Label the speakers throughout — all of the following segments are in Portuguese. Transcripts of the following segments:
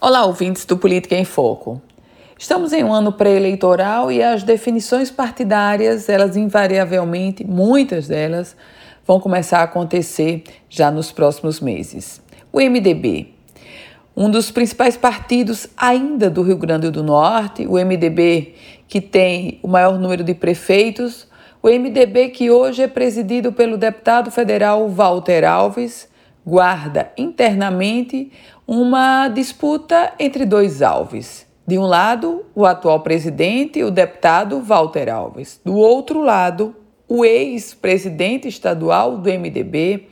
Speaker 1: Olá, ouvintes do Política em Foco. Estamos em um ano pré-eleitoral e as definições partidárias, elas invariavelmente, muitas delas, vão começar a acontecer já nos próximos meses. O MDB, um dos principais partidos ainda do Rio Grande do Norte, o MDB que tem o maior número de prefeitos, o MDB que hoje é presidido pelo deputado federal Walter Alves, guarda internamente uma disputa entre dois Alves. De um lado, o atual presidente, o deputado Walter Alves. Do outro lado, o ex-presidente estadual do MDB,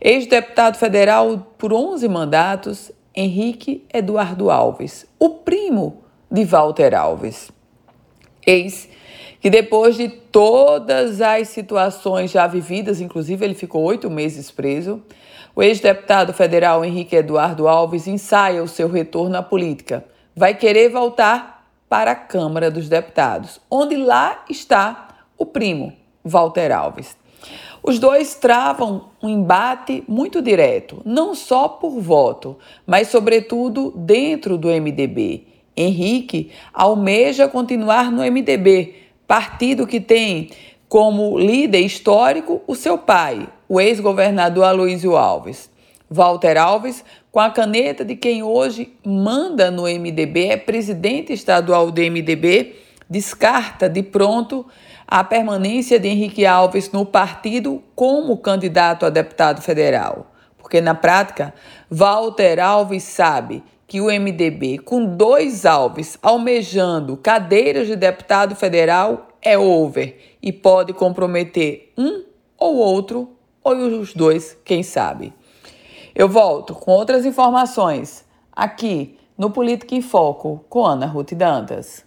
Speaker 1: ex-deputado federal por 11 mandatos, Henrique Eduardo Alves, o primo de Walter Alves. Eis que depois de todas as situações já vividas, inclusive ele ficou oito meses preso, o ex-deputado federal Henrique Eduardo Alves ensaia o seu retorno à política. Vai querer voltar para a Câmara dos Deputados, onde lá está o primo, Walter Alves. Os dois travam um embate muito direto, não só por voto, mas, sobretudo, dentro do MDB. Henrique almeja continuar no MDB, partido que tem como líder histórico o seu pai, o ex-governador Aloysio Alves. Walter Alves, com a caneta de quem hoje manda no MDB, é presidente estadual do MDB, descarta de pronto a permanência de Henrique Alves no partido como candidato a deputado federal. Porque, na prática, Walter Alves sabe que o MDB, com dois Alves almejando cadeiras de deputado federal, é over e pode comprometer um ou outro, ou os dois, quem sabe. Eu volto com outras informações aqui no Política em Foco com Ana Ruth Dantas.